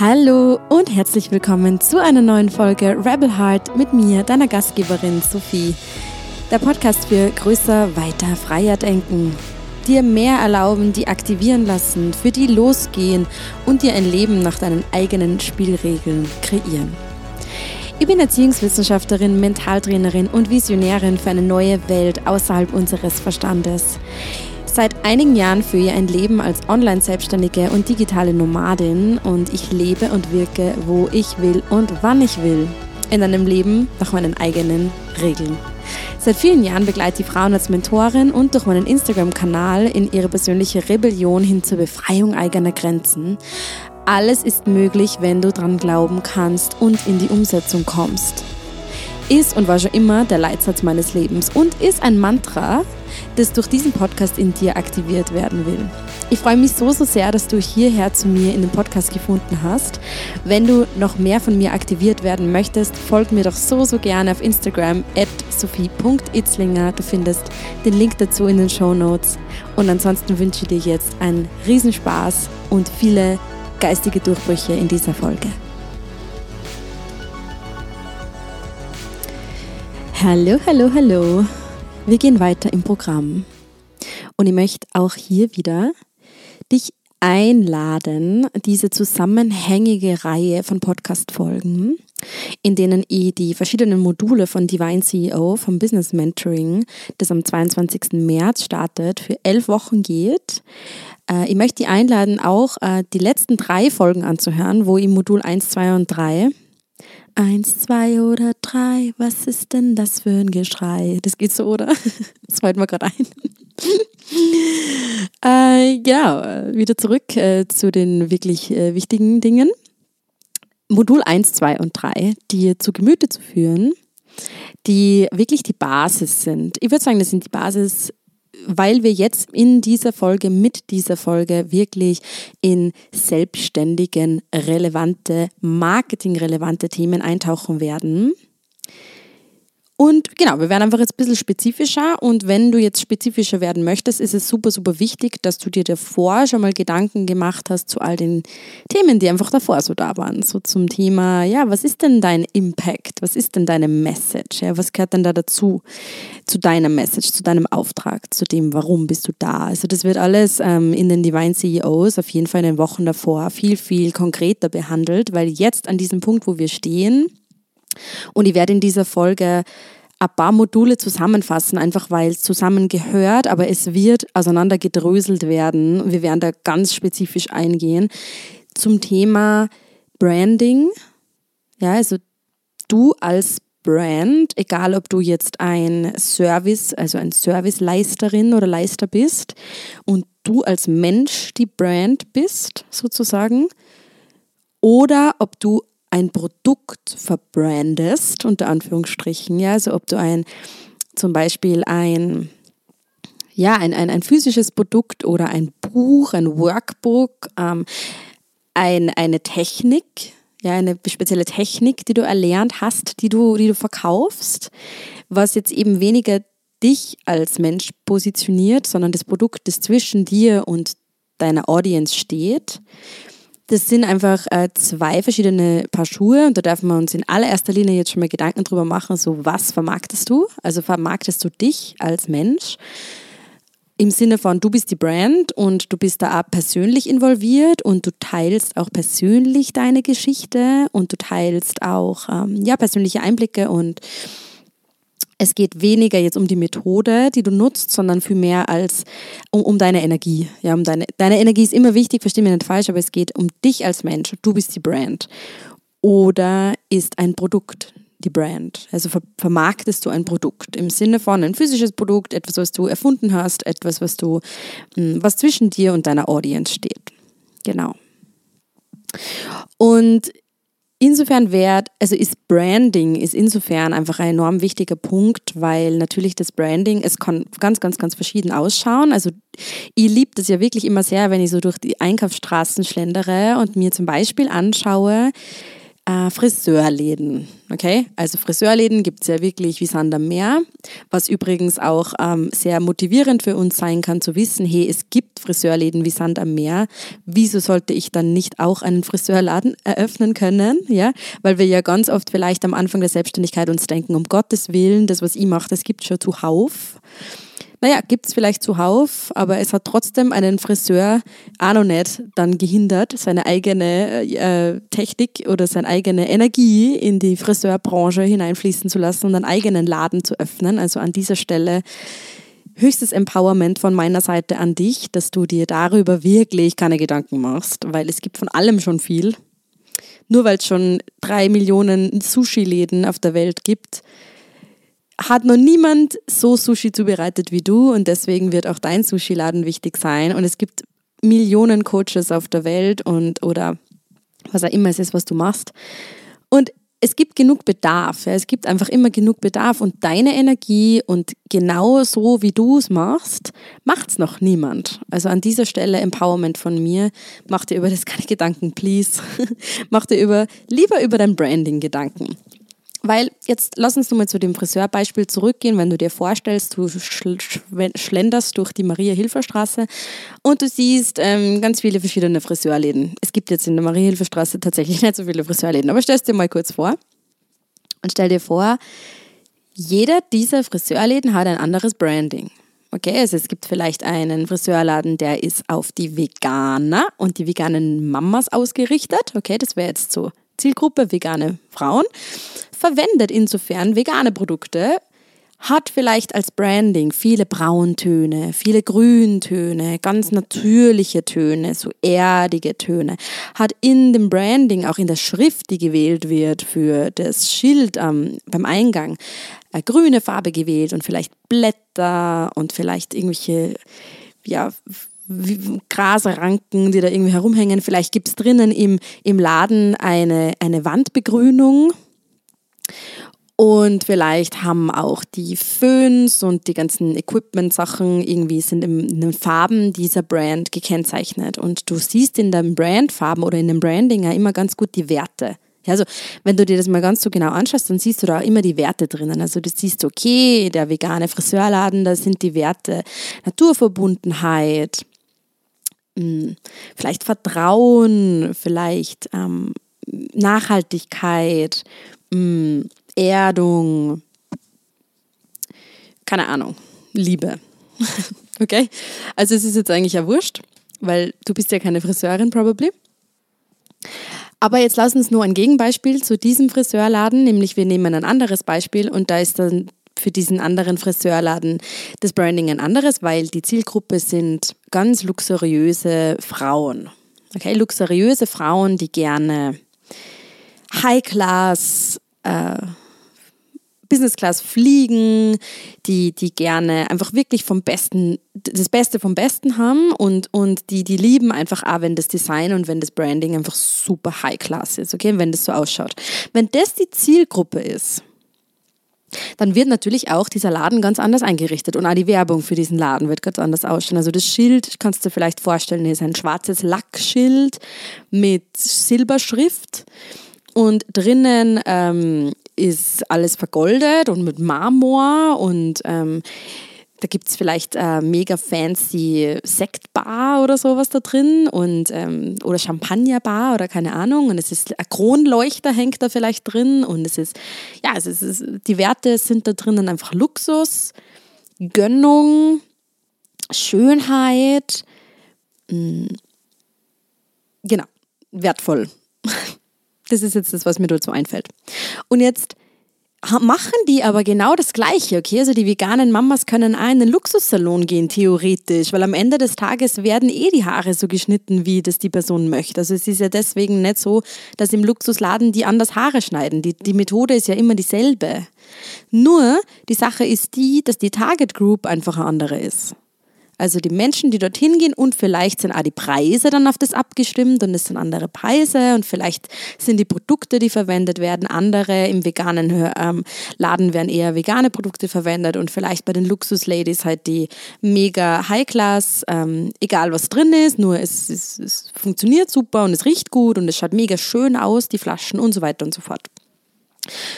Hallo und herzlich willkommen zu einer neuen Folge Rebel Heart mit mir, deiner Gastgeberin Sophie. Der Podcast für größer, weiter, freier denken. Dir mehr erlauben, die aktivieren lassen, für die losgehen und dir ein Leben nach deinen eigenen Spielregeln kreieren. Ich bin Erziehungswissenschaftlerin, Mentaltrainerin und Visionärin für eine neue Welt außerhalb unseres Verstandes. Seit einigen Jahren führe ich ein Leben als Online-Selbstständige und digitale Nomadin und ich lebe und wirke, wo ich will und wann ich will. In einem Leben nach meinen eigenen Regeln. Seit vielen Jahren begleite ich Frauen als Mentorin und durch meinen Instagram-Kanal in ihre persönliche Rebellion hin zur Befreiung eigener Grenzen. Alles ist möglich, wenn du dran glauben kannst und in die Umsetzung kommst. Ist und war schon immer der Leitsatz meines Lebens und ist ein Mantra, das durch diesen Podcast in dir aktiviert werden will. Ich freue mich so, so sehr, dass du hierher zu mir in den Podcast gefunden hast. Wenn du noch mehr von mir aktiviert werden möchtest, folg mir doch so, so gerne auf Instagram at sophie.itzlinger. Du findest den Link dazu in den Show Notes. Und ansonsten wünsche ich dir jetzt einen Riesenspaß und viele geistige Durchbrüche in dieser Folge. Hallo, hallo, hallo. Wir gehen weiter im Programm. Und ich möchte auch hier wieder dich einladen, diese zusammenhängige Reihe von Podcast-Folgen, in denen ich die verschiedenen Module von Divine CEO, vom Business Mentoring, das am 22. März startet, für elf Wochen geht. Äh, ich möchte dich einladen, auch äh, die letzten drei Folgen anzuhören, wo ich Modul 1, 2 und 3 Eins, zwei oder drei, was ist denn das für ein Geschrei? Das geht so, oder? Das fällt mir gerade ein. äh, genau, wieder zurück äh, zu den wirklich äh, wichtigen Dingen. Modul 1, 2 und 3, die zu Gemüte zu führen, die wirklich die Basis sind. Ich würde sagen, das sind die Basis weil wir jetzt in dieser Folge, mit dieser Folge wirklich in selbstständigen, relevante, marketingrelevante Themen eintauchen werden. Und genau, wir werden einfach jetzt ein bisschen spezifischer. Und wenn du jetzt spezifischer werden möchtest, ist es super, super wichtig, dass du dir davor schon mal Gedanken gemacht hast zu all den Themen, die einfach davor so da waren. So zum Thema, ja, was ist denn dein Impact? Was ist denn deine Message? Ja, was gehört denn da dazu? Zu deiner Message, zu deinem Auftrag, zu dem, warum bist du da? Also das wird alles ähm, in den Divine CEOs auf jeden Fall in den Wochen davor viel, viel konkreter behandelt, weil jetzt an diesem Punkt, wo wir stehen, und ich werde in dieser Folge ein paar Module zusammenfassen, einfach weil es zusammengehört, aber es wird auseinandergedröselt werden. Wir werden da ganz spezifisch eingehen zum Thema Branding. Ja, also du als Brand, egal ob du jetzt ein Service, also ein Serviceleisterin oder Leister bist und du als Mensch die Brand bist, sozusagen, oder ob du ein Produkt verbrandest, unter Anführungsstrichen, ja, also ob du ein, zum Beispiel ein, ja, ein, ein, ein physisches Produkt oder ein Buch, ein Workbook, ähm, ein, eine Technik, ja, eine spezielle Technik, die du erlernt hast, die du, die du verkaufst, was jetzt eben weniger dich als Mensch positioniert, sondern das Produkt, das zwischen dir und deiner Audience steht. Das sind einfach äh, zwei verschiedene Paar Schuhe und da dürfen wir uns in allererster Linie jetzt schon mal Gedanken drüber machen, so was vermarktest du? Also vermarktest du dich als Mensch? Im Sinne von, du bist die Brand und du bist da auch persönlich involviert und du teilst auch persönlich deine Geschichte und du teilst auch ähm, ja, persönliche Einblicke und es geht weniger jetzt um die Methode, die du nutzt, sondern vielmehr als um, um deine Energie. Ja, um deine, deine Energie ist immer wichtig, verstehe mich nicht falsch, aber es geht um dich als Mensch. Du bist die Brand. Oder ist ein Produkt die Brand? Also ver vermarktest du ein Produkt im Sinne von ein physisches Produkt, etwas, was du erfunden hast, etwas, was du, hm, was zwischen dir und deiner Audience steht. Genau. Und Insofern wert, also ist Branding ist insofern einfach ein enorm wichtiger Punkt, weil natürlich das Branding, es kann ganz, ganz, ganz verschieden ausschauen. Also ich liebe das ja wirklich immer sehr, wenn ich so durch die Einkaufsstraßen schlendere und mir zum Beispiel anschaue, äh, Friseurläden. Okay, also Friseurläden gibt es ja wirklich wie Sand am Meer, was übrigens auch ähm, sehr motivierend für uns sein kann zu wissen, hey, es gibt Friseurläden wie Sand am Meer. Wieso sollte ich dann nicht auch einen Friseurladen eröffnen können? Ja, weil wir ja ganz oft vielleicht am Anfang der Selbstständigkeit uns denken, um Gottes Willen, das, was ich mache, das gibt schon zuhauf naja, gibt es vielleicht zuhauf, aber es hat trotzdem einen Friseur nicht dann gehindert, seine eigene äh, Technik oder seine eigene Energie in die Friseurbranche hineinfließen zu lassen und einen eigenen Laden zu öffnen. Also an dieser Stelle höchstes Empowerment von meiner Seite an dich, dass du dir darüber wirklich keine Gedanken machst, weil es gibt von allem schon viel. Nur weil es schon drei Millionen Sushi-Läden auf der Welt gibt, hat noch niemand so Sushi zubereitet wie du und deswegen wird auch dein Sushi-Laden wichtig sein. Und es gibt Millionen Coaches auf der Welt und oder was auch immer es ist, was du machst. Und es gibt genug Bedarf. Ja. Es gibt einfach immer genug Bedarf und deine Energie und genau so, wie du es machst, macht es noch niemand. Also an dieser Stelle Empowerment von mir. Mach dir über das keine Gedanken, please. mach dir über, lieber über dein Branding Gedanken. Weil jetzt lass uns nochmal zu dem Friseurbeispiel zurückgehen, wenn du dir vorstellst, du schlenderst durch die Maria-Hilfer-Straße und du siehst ähm, ganz viele verschiedene Friseurläden. Es gibt jetzt in der Maria-Hilfer-Straße tatsächlich nicht so viele Friseurläden, aber stell es dir mal kurz vor und stell dir vor, jeder dieser Friseurläden hat ein anderes Branding. Okay, also es gibt vielleicht einen Friseurladen, der ist auf die Veganer und die veganen Mamas ausgerichtet. Okay, das wäre jetzt so Zielgruppe vegane Frauen verwendet insofern vegane Produkte, hat vielleicht als Branding viele Brauntöne, viele Grüntöne, ganz natürliche Töne, so erdige Töne, hat in dem Branding, auch in der Schrift, die gewählt wird für das Schild ähm, beim Eingang, eine grüne Farbe gewählt und vielleicht Blätter und vielleicht irgendwelche, ja, Grasranken, die da irgendwie herumhängen. Vielleicht gibt es drinnen im, im Laden eine, eine Wandbegrünung und vielleicht haben auch die Föhns und die ganzen Equipment-Sachen irgendwie sind in den Farben dieser Brand gekennzeichnet. Und du siehst in den Brandfarben oder in dem Branding ja immer ganz gut die Werte. Also, wenn du dir das mal ganz so genau anschaust, dann siehst du da auch immer die Werte drinnen. Also, du siehst, okay, der vegane Friseurladen, da sind die Werte Naturverbundenheit, hm, vielleicht Vertrauen, vielleicht ähm, Nachhaltigkeit, mh, Erdung, keine Ahnung, Liebe. okay? Also es ist jetzt eigentlich ja wurscht, weil du bist ja keine Friseurin probably. Aber jetzt lass uns nur ein Gegenbeispiel zu diesem Friseurladen, nämlich wir nehmen ein anderes Beispiel und da ist dann für diesen anderen Friseurladen das Branding ein anderes, weil die Zielgruppe sind ganz luxuriöse Frauen. Okay, luxuriöse Frauen, die gerne High-Class, äh, Business Class fliegen, die, die gerne einfach wirklich vom Besten, das Beste vom Besten haben und, und die, die lieben einfach auch, wenn das Design und wenn das Branding einfach super High Class ist, okay, wenn das so ausschaut. Wenn das die Zielgruppe ist, dann wird natürlich auch dieser Laden ganz anders eingerichtet und auch die Werbung für diesen Laden wird ganz anders ausschauen. Also das Schild, kannst du dir vielleicht vorstellen, ist ein schwarzes Lackschild mit Silberschrift und drinnen ähm, ist alles vergoldet und mit Marmor und ähm, da gibt es vielleicht äh, mega fancy Sektbar oder sowas da drin und ähm, oder Champagnerbar oder keine Ahnung und es ist ein Kronleuchter hängt da vielleicht drin und es ist ja es ist, die Werte sind da drinnen einfach Luxus, Gönnung, Schönheit, mh, mm, genau wertvoll. Das ist jetzt das, was mir dazu einfällt. Und jetzt machen die aber genau das Gleiche, okay? Also die veganen Mamas können auch in den Luxussalon gehen, theoretisch, weil am Ende des Tages werden eh die Haare so geschnitten, wie das die Person möchte. Also es ist ja deswegen nicht so, dass im Luxusladen die anders Haare schneiden. Die, die Methode ist ja immer dieselbe. Nur die Sache ist die, dass die Target Group einfach eine andere ist. Also die Menschen, die dorthin gehen und vielleicht sind auch die Preise dann auf das abgestimmt und es sind andere Preise und vielleicht sind die Produkte, die verwendet werden, andere. Im veganen ähm, Laden werden eher vegane Produkte verwendet und vielleicht bei den Luxus-Ladies halt die mega High-Class, ähm, egal was drin ist, nur es, es, es funktioniert super und es riecht gut und es schaut mega schön aus, die Flaschen und so weiter und so fort.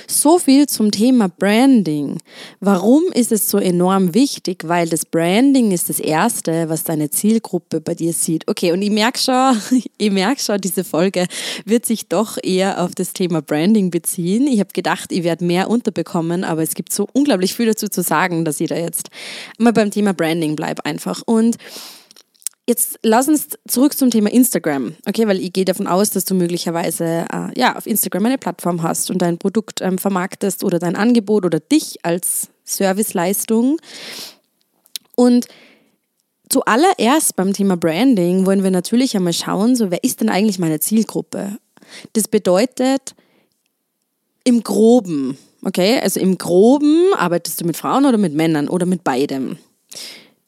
So viel zum Thema Branding. Warum ist es so enorm wichtig? Weil das Branding ist das Erste, was deine Zielgruppe bei dir sieht. Okay, und ich merke schon, ich merke schon, diese Folge wird sich doch eher auf das Thema Branding beziehen. Ich habe gedacht, ich werde mehr unterbekommen, aber es gibt so unglaublich viel dazu zu sagen, dass ich da jetzt mal beim Thema Branding bleibe einfach. Und Jetzt lass uns zurück zum Thema Instagram, okay, weil ich gehe davon aus, dass du möglicherweise äh, ja, auf Instagram eine Plattform hast und dein Produkt ähm, vermarktest oder dein Angebot oder dich als Serviceleistung. Und zuallererst beim Thema Branding wollen wir natürlich einmal schauen, so wer ist denn eigentlich meine Zielgruppe? Das bedeutet im Groben, okay, also im Groben arbeitest du mit Frauen oder mit Männern oder mit beidem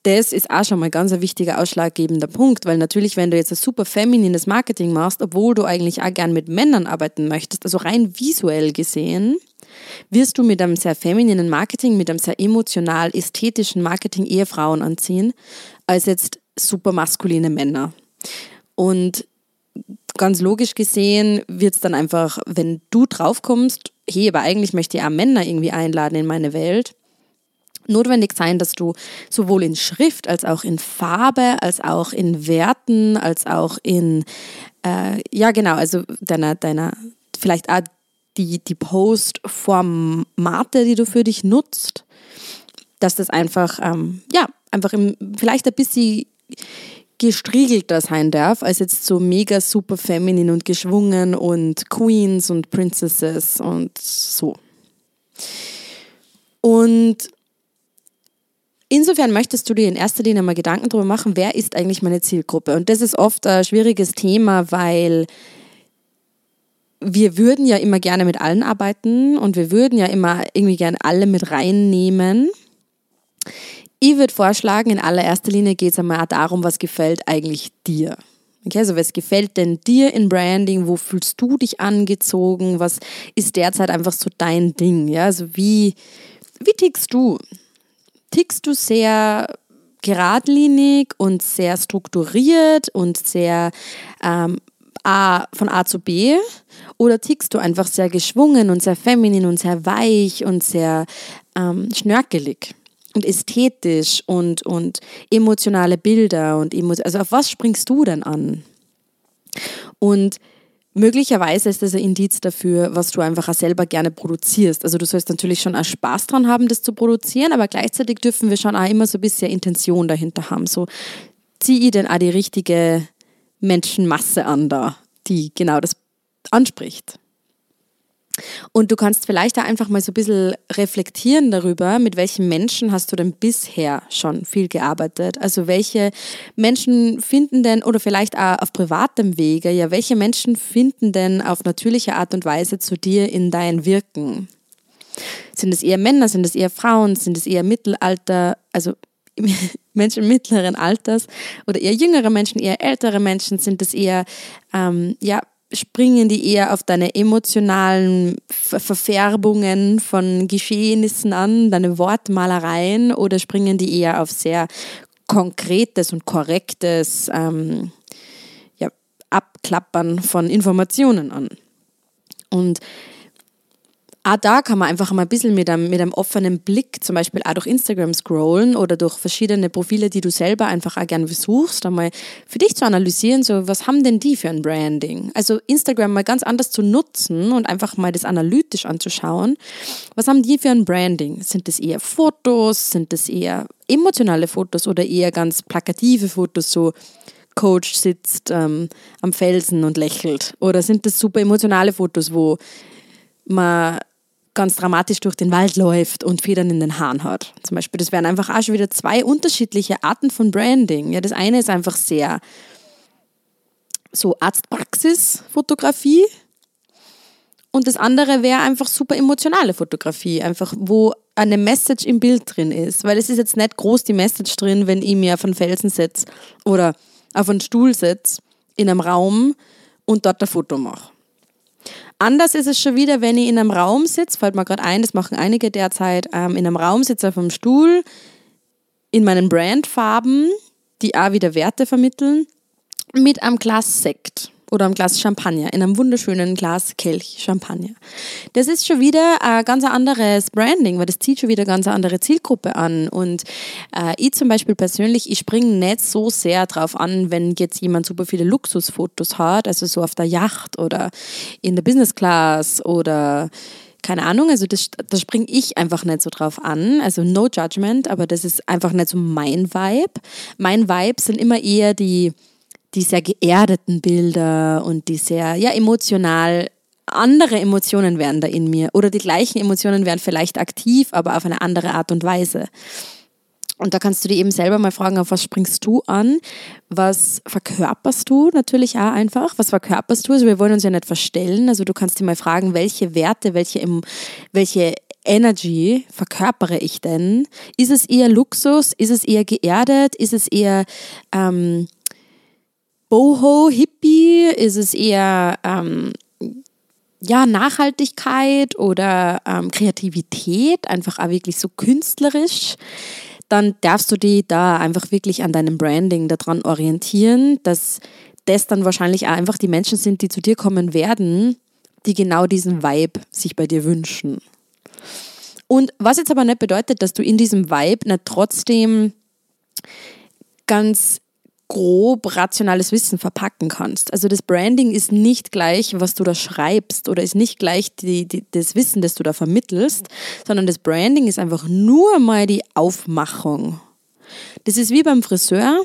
das ist auch schon mal ganz ein wichtiger ausschlaggebender Punkt, weil natürlich, wenn du jetzt ein super feminines Marketing machst, obwohl du eigentlich auch gern mit Männern arbeiten möchtest, also rein visuell gesehen, wirst du mit einem sehr femininen Marketing, mit einem sehr emotional ästhetischen Marketing eher Frauen anziehen, als jetzt super maskuline Männer. Und ganz logisch gesehen wird es dann einfach, wenn du draufkommst, hey, aber eigentlich möchte ich auch Männer irgendwie einladen in meine Welt, notwendig sein, dass du sowohl in Schrift als auch in Farbe, als auch in Werten, als auch in, äh, ja genau, also deiner, deiner, vielleicht auch die, die Post-Formate, die du für dich nutzt, dass das einfach, ähm, ja, einfach im, vielleicht ein bisschen gestriegelter sein darf, als jetzt so mega super feminin und geschwungen und Queens und Princesses und so. Und Insofern möchtest du dir in erster Linie mal Gedanken darüber machen, wer ist eigentlich meine Zielgruppe? Und das ist oft ein schwieriges Thema, weil wir würden ja immer gerne mit allen arbeiten und wir würden ja immer irgendwie gerne alle mit reinnehmen. Ich würde vorschlagen, in allererster Linie geht es einmal darum, was gefällt eigentlich dir. Okay, also was gefällt denn dir in Branding? Wo fühlst du dich angezogen? Was ist derzeit einfach so dein Ding? Ja, also wie, wie tickst du? Tickst du sehr geradlinig und sehr strukturiert und sehr ähm, A, von A zu B? Oder tickst du einfach sehr geschwungen und sehr feminin und sehr weich und sehr ähm, schnörkelig und ästhetisch und, und emotionale Bilder und emo also auf was springst du denn an? Und Möglicherweise ist das ein Indiz dafür, was du einfach auch selber gerne produzierst. Also du sollst natürlich schon auch Spaß dran haben, das zu produzieren, aber gleichzeitig dürfen wir schon auch immer so ein bisschen Intention dahinter haben. So, ziehe ich denn auch die richtige Menschenmasse an da, die genau das anspricht. Und du kannst vielleicht da einfach mal so ein bisschen reflektieren darüber, mit welchen Menschen hast du denn bisher schon viel gearbeitet? Also welche Menschen finden denn, oder vielleicht auch auf privatem Wege, ja, welche Menschen finden denn auf natürliche Art und Weise zu dir in dein Wirken? Sind es eher Männer, sind es eher Frauen, sind es eher Mittelalter, also Menschen mittleren Alters oder eher jüngere Menschen, eher ältere Menschen, sind es eher ähm, ja, springen die eher auf deine emotionalen Verfärbungen von Geschehnissen an, deine Wortmalereien, oder springen die eher auf sehr konkretes und korrektes ähm, ja, Abklappern von Informationen an? Und auch da kann man einfach mal ein bisschen mit einem, mit einem offenen Blick, zum Beispiel auch durch Instagram scrollen oder durch verschiedene Profile, die du selber einfach auch gerne besuchst, einmal für dich zu analysieren, so was haben denn die für ein Branding? Also Instagram mal ganz anders zu nutzen und einfach mal das analytisch anzuschauen. Was haben die für ein Branding? Sind das eher Fotos? Sind das eher emotionale Fotos oder eher ganz plakative Fotos, so Coach sitzt ähm, am Felsen und lächelt? Oder sind das super emotionale Fotos, wo man ganz dramatisch durch den Wald läuft und Federn in den Haaren hat. Zum Beispiel, das wären einfach auch schon wieder zwei unterschiedliche Arten von Branding. Ja, das eine ist einfach sehr so Arztpraxis-Fotografie und das andere wäre einfach super emotionale Fotografie, einfach wo eine Message im Bild drin ist. Weil es ist jetzt nicht groß die Message drin, wenn ich mir auf einen Felsen setze oder auf einen Stuhl setze in einem Raum und dort ein Foto mache. Anders ist es schon wieder, wenn ich in einem Raum sitze, fällt mir gerade ein, das machen einige derzeit, ähm, in einem Raum sitze auf einem Stuhl, in meinen Brandfarben, die auch wieder Werte vermitteln, mit einem Glas Sekt oder einem Glas Champagner, in einem wunderschönen Glas Kelch Champagner. Das ist schon wieder ein ganz anderes Branding, weil das zieht schon wieder eine ganz andere Zielgruppe an. Und äh, ich zum Beispiel persönlich, ich springe nicht so sehr drauf an, wenn jetzt jemand super viele Luxusfotos hat, also so auf der Yacht oder in der Business Class oder keine Ahnung, also das, da springe ich einfach nicht so drauf an. Also no judgment, aber das ist einfach nicht so mein Vibe. Mein Vibe sind immer eher die die sehr geerdeten Bilder und die sehr ja, emotional andere Emotionen wären da in mir oder die gleichen Emotionen wären vielleicht aktiv, aber auf eine andere Art und Weise. Und da kannst du dir eben selber mal fragen, auf was springst du an? Was verkörperst du natürlich auch einfach? Was verkörperst du? Also wir wollen uns ja nicht verstellen. Also du kannst dir mal fragen, welche Werte, welche, welche Energy verkörpere ich denn? Ist es eher Luxus? Ist es eher geerdet? Ist es eher ähm, Boho, Hippie? Ist es eher ähm, ja, Nachhaltigkeit oder ähm, Kreativität, einfach auch wirklich so künstlerisch? Dann darfst du dich da einfach wirklich an deinem Branding daran orientieren, dass das dann wahrscheinlich auch einfach die Menschen sind, die zu dir kommen werden, die genau diesen Vibe sich bei dir wünschen. Und was jetzt aber nicht bedeutet, dass du in diesem Vibe nicht trotzdem ganz grob rationales Wissen verpacken kannst. Also das Branding ist nicht gleich, was du da schreibst oder ist nicht gleich die, die, das Wissen, das du da vermittelst, sondern das Branding ist einfach nur mal die Aufmachung. Das ist wie beim Friseur.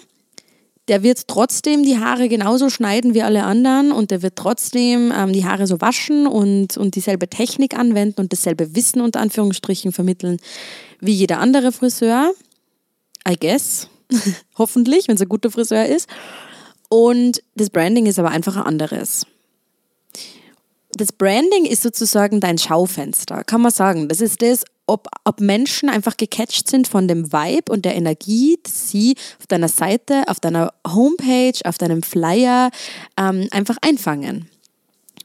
Der wird trotzdem die Haare genauso schneiden wie alle anderen und der wird trotzdem ähm, die Haare so waschen und, und dieselbe Technik anwenden und dasselbe Wissen unter Anführungsstrichen vermitteln wie jeder andere Friseur. I guess. Hoffentlich, wenn es ein guter Friseur ist. Und das Branding ist aber einfach ein anderes. Das Branding ist sozusagen dein Schaufenster, kann man sagen. Das ist das, ob, ob Menschen einfach gecatcht sind von dem Vibe und der Energie, die sie auf deiner Seite, auf deiner Homepage, auf deinem Flyer ähm, einfach einfangen.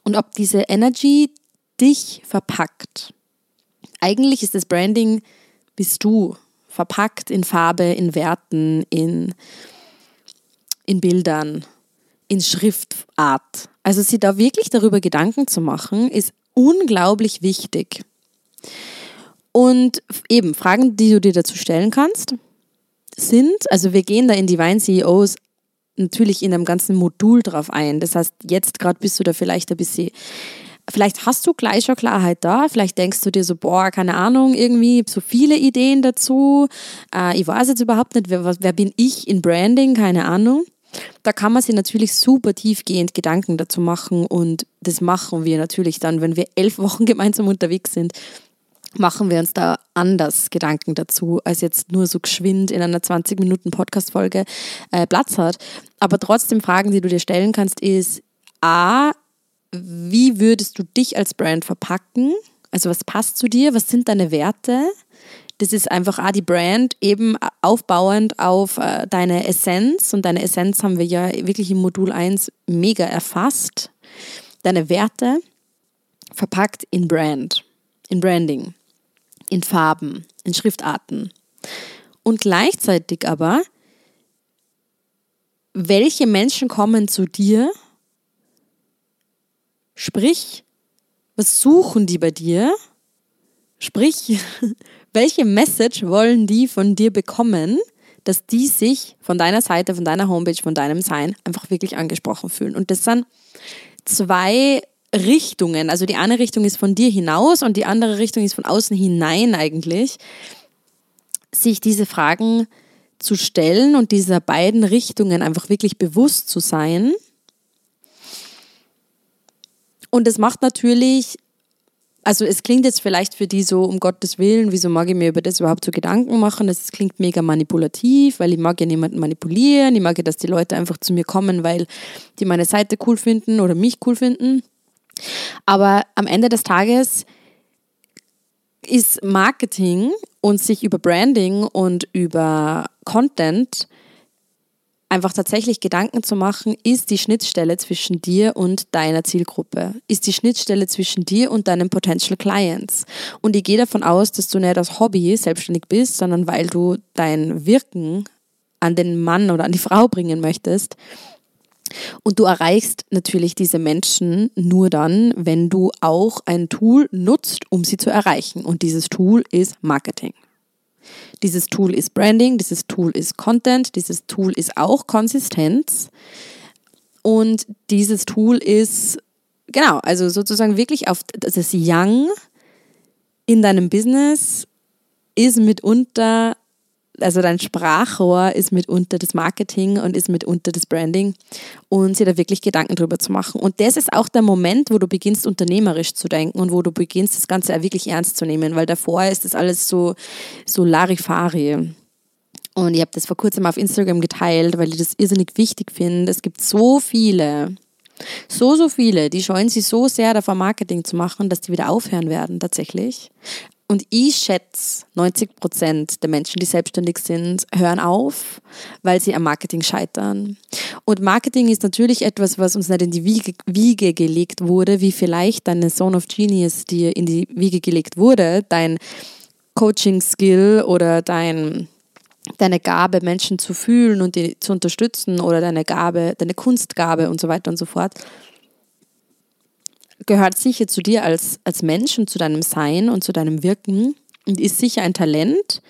Und ob diese Energy dich verpackt. Eigentlich ist das Branding, bist du verpackt in Farbe, in Werten, in, in Bildern, in Schriftart. Also sich da wirklich darüber Gedanken zu machen, ist unglaublich wichtig. Und eben Fragen, die du dir dazu stellen kannst, sind, also wir gehen da in Divine CEOs natürlich in einem ganzen Modul drauf ein. Das heißt, jetzt gerade bist du da vielleicht ein bisschen Vielleicht hast du gleich schon Klarheit da, vielleicht denkst du dir so, boah, keine Ahnung, irgendwie so viele Ideen dazu. Äh, ich weiß jetzt überhaupt nicht, wer, wer bin ich in Branding, keine Ahnung. Da kann man sich natürlich super tiefgehend Gedanken dazu machen und das machen wir natürlich dann, wenn wir elf Wochen gemeinsam unterwegs sind, machen wir uns da anders Gedanken dazu, als jetzt nur so geschwind in einer 20 Minuten Podcast-Folge äh, Platz hat. Aber trotzdem Fragen, die du dir stellen kannst, ist A, wie würdest du dich als Brand verpacken? Also was passt zu dir? Was sind deine Werte? Das ist einfach auch die Brand eben aufbauend auf äh, deine Essenz. Und deine Essenz haben wir ja wirklich im Modul 1 mega erfasst. Deine Werte verpackt in Brand, in Branding, in Farben, in Schriftarten. Und gleichzeitig aber, welche Menschen kommen zu dir Sprich, was suchen die bei dir? Sprich, welche Message wollen die von dir bekommen, dass die sich von deiner Seite, von deiner Homepage, von deinem Sein einfach wirklich angesprochen fühlen? Und das sind zwei Richtungen. Also die eine Richtung ist von dir hinaus und die andere Richtung ist von außen hinein eigentlich. Sich diese Fragen zu stellen und dieser beiden Richtungen einfach wirklich bewusst zu sein und es macht natürlich, also es klingt jetzt vielleicht für die so, um Gottes Willen, wieso mag ich mir über das überhaupt so Gedanken machen? Das klingt mega manipulativ, weil ich mag ja niemanden manipulieren. Ich mag ja, dass die Leute einfach zu mir kommen, weil die meine Seite cool finden oder mich cool finden. Aber am Ende des Tages ist Marketing und sich über Branding und über Content einfach tatsächlich Gedanken zu machen, ist die Schnittstelle zwischen dir und deiner Zielgruppe, ist die Schnittstelle zwischen dir und deinen Potential Clients. Und ich gehe davon aus, dass du nicht als Hobby selbstständig bist, sondern weil du dein Wirken an den Mann oder an die Frau bringen möchtest. Und du erreichst natürlich diese Menschen nur dann, wenn du auch ein Tool nutzt, um sie zu erreichen. Und dieses Tool ist Marketing. Dieses Tool ist Branding, dieses Tool ist Content, dieses Tool ist auch Konsistenz. Und dieses Tool ist, genau, also sozusagen wirklich auf das Young in deinem Business ist mitunter also dein Sprachrohr ist mitunter das Marketing und ist mitunter das Branding und sich da wirklich Gedanken drüber zu machen. Und das ist auch der Moment, wo du beginnst, unternehmerisch zu denken und wo du beginnst, das Ganze auch wirklich ernst zu nehmen, weil davor ist das alles so, so Larifari. Und ich habe das vor kurzem auf Instagram geteilt, weil ich das irrsinnig wichtig finde. Es gibt so viele, so, so viele, die scheuen sich so sehr davor, Marketing zu machen, dass die wieder aufhören werden, tatsächlich. Und ich schätze, 90 Prozent der Menschen, die selbstständig sind, hören auf, weil sie am Marketing scheitern. Und Marketing ist natürlich etwas, was uns nicht in die Wiege, Wiege gelegt wurde, wie vielleicht deine Zone of Genius dir in die Wiege gelegt wurde, dein Coaching-Skill oder dein, deine Gabe, Menschen zu fühlen und die zu unterstützen oder deine Gabe, deine Kunstgabe und so weiter und so fort gehört sicher zu dir als, als Mensch und zu deinem Sein und zu deinem Wirken und ist sicher ein Talent,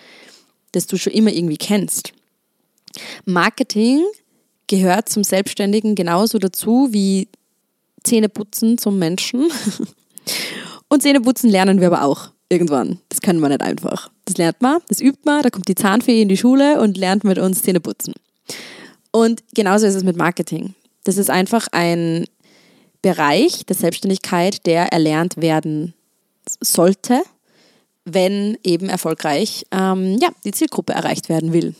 das du schon immer irgendwie kennst. Marketing gehört zum Selbstständigen genauso dazu wie Zähneputzen zum Menschen. Und Zähneputzen lernen wir aber auch irgendwann. Das können wir nicht einfach. Das lernt man, das übt man, da kommt die Zahnfee in die Schule und lernt mit uns Zähneputzen. Und genauso ist es mit Marketing. Das ist einfach ein Bereich der Selbstständigkeit, der erlernt werden sollte, wenn eben erfolgreich ähm, ja, die Zielgruppe erreicht werden will.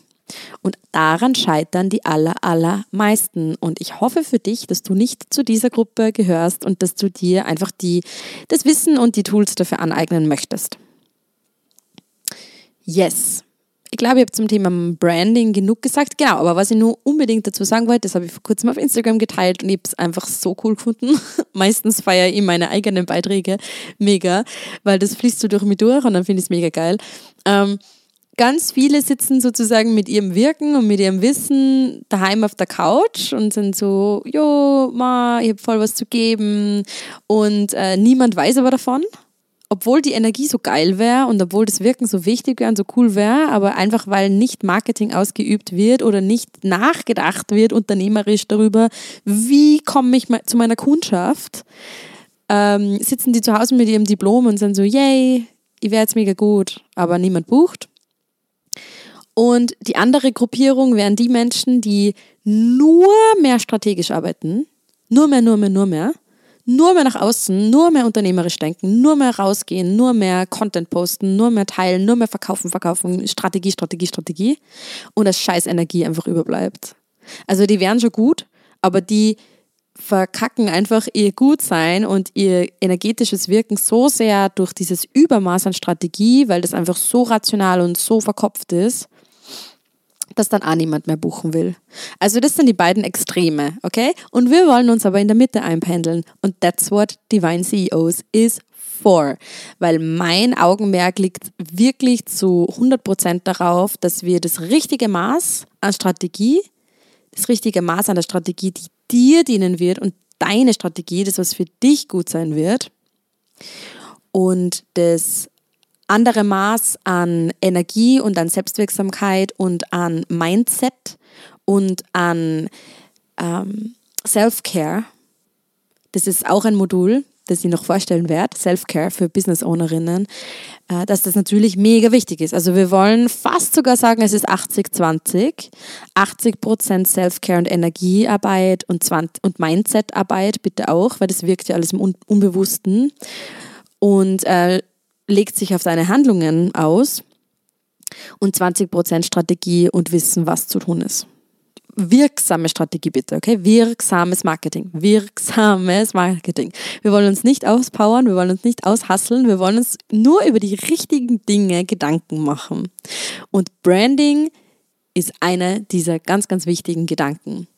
Und daran scheitern die aller, allermeisten. Und ich hoffe für dich, dass du nicht zu dieser Gruppe gehörst und dass du dir einfach die, das Wissen und die Tools dafür aneignen möchtest. Yes ich glaube, ich habe zum Thema Branding genug gesagt. Genau, aber was ich nur unbedingt dazu sagen wollte, das habe ich vor kurzem auf Instagram geteilt und ich habe es einfach so cool gefunden. Meistens feiere ich meine eigenen Beiträge mega, weil das fließt so durch mich durch und dann finde ich es mega geil. Ähm, ganz viele sitzen sozusagen mit ihrem Wirken und mit ihrem Wissen daheim auf der Couch und sind so, jo, ma, ich habe voll was zu geben und äh, niemand weiß aber davon obwohl die Energie so geil wäre und obwohl das Wirken so wichtig wäre und so cool wäre, aber einfach weil nicht Marketing ausgeübt wird oder nicht nachgedacht wird unternehmerisch darüber, wie komme ich zu meiner Kundschaft, ähm, sitzen die zu Hause mit ihrem Diplom und sind so, yay, ich wäre jetzt mega gut, aber niemand bucht. Und die andere Gruppierung wären die Menschen, die nur mehr strategisch arbeiten, nur mehr, nur mehr, nur mehr nur mehr nach außen, nur mehr unternehmerisch denken, nur mehr rausgehen, nur mehr Content posten, nur mehr teilen, nur mehr verkaufen, verkaufen, Strategie, Strategie, Strategie und das scheiß Energie einfach überbleibt. Also die wären schon gut, aber die verkacken einfach ihr Gutsein und ihr energetisches Wirken so sehr durch dieses Übermaß an Strategie, weil das einfach so rational und so verkopft ist, dass dann auch niemand mehr buchen will. Also das sind die beiden Extreme, okay? Und wir wollen uns aber in der Mitte einpendeln. Und that's what Divine CEOs is for. Weil mein Augenmerk liegt wirklich zu 100% darauf, dass wir das richtige Maß an Strategie, das richtige Maß an der Strategie, die dir dienen wird und deine Strategie, das was für dich gut sein wird und das andere Maß an Energie und an Selbstwirksamkeit und an Mindset und an ähm, Self-Care. Das ist auch ein Modul, das ich noch vorstellen werde, Self-Care für Business-Ownerinnen, äh, dass das natürlich mega wichtig ist. Also wir wollen fast sogar sagen, es ist 80-20. 80 Prozent Self-Care und Energiearbeit und, 20, und Mindset-Arbeit bitte auch, weil das wirkt ja alles im Unbewussten. Und äh, legt sich auf deine Handlungen aus und 20% Strategie und Wissen, was zu tun ist. wirksame Strategie bitte, okay? Wirksames Marketing. Wirksames Marketing. Wir wollen uns nicht auspowern, wir wollen uns nicht aushasseln, wir wollen uns nur über die richtigen Dinge Gedanken machen. Und Branding ist einer dieser ganz, ganz wichtigen Gedanken.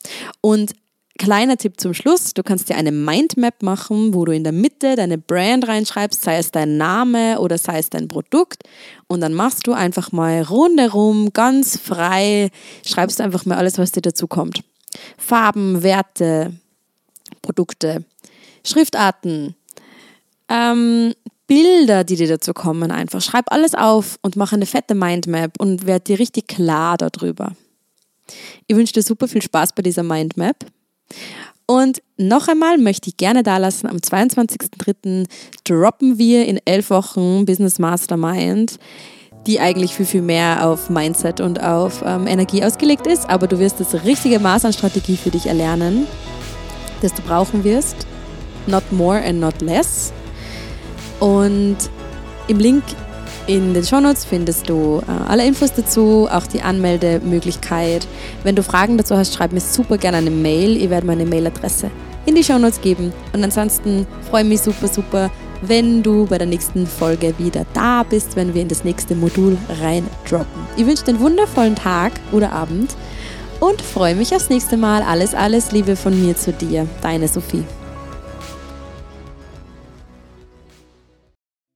Und Kleiner Tipp zum Schluss, du kannst dir eine Mindmap machen, wo du in der Mitte deine Brand reinschreibst, sei es dein Name oder sei es dein Produkt und dann machst du einfach mal rundherum ganz frei, schreibst einfach mal alles, was dir dazu kommt. Farben, Werte, Produkte, Schriftarten, ähm, Bilder, die dir dazu kommen, einfach. Schreib alles auf und mach eine fette Mindmap und werd dir richtig klar darüber. Ich wünsche dir super viel Spaß bei dieser Mindmap. Und noch einmal möchte ich gerne da lassen, am 22.03. droppen wir in elf Wochen Business Mastermind, die eigentlich viel, viel mehr auf Mindset und auf ähm, Energie ausgelegt ist. Aber du wirst das richtige Maß an Strategie für dich erlernen, das du brauchen wirst. Not more and not less. Und im Link in den Shownotes findest du äh, alle Infos dazu, auch die Anmeldemöglichkeit. Wenn du Fragen dazu hast, schreib mir super gerne eine Mail. Ich werde meine Mailadresse in die Shownotes geben. Und ansonsten freue ich mich super, super, wenn du bei der nächsten Folge wieder da bist, wenn wir in das nächste Modul reindroppen. Ich wünsche dir einen wundervollen Tag oder Abend und freue mich aufs nächste Mal. Alles, alles Liebe von mir zu dir. Deine Sophie.